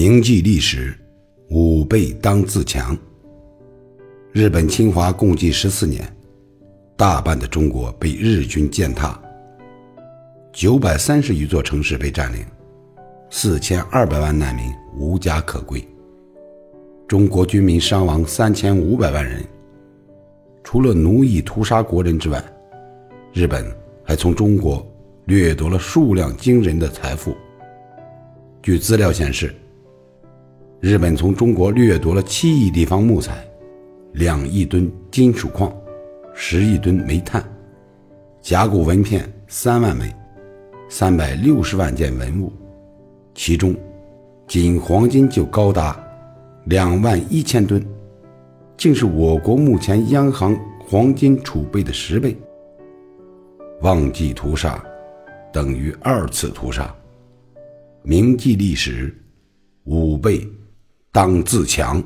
铭记历史，吾辈当自强。日本侵华共计十四年，大半的中国被日军践踏，九百三十余座城市被占领，四千二百万难民无家可归。中国军民伤亡三千五百万人。除了奴役屠杀国人之外，日本还从中国掠夺了数量惊人的财富。据资料显示，日本从中国掠夺了七亿立方木材、两亿吨金属矿、十亿吨煤炭、甲骨文片三万枚、三百六十万件文物，其中仅黄金就高达两万一千吨。竟是我国目前央行黄金储备的十倍。忘记屠杀，等于二次屠杀。铭记历史，五倍当自强。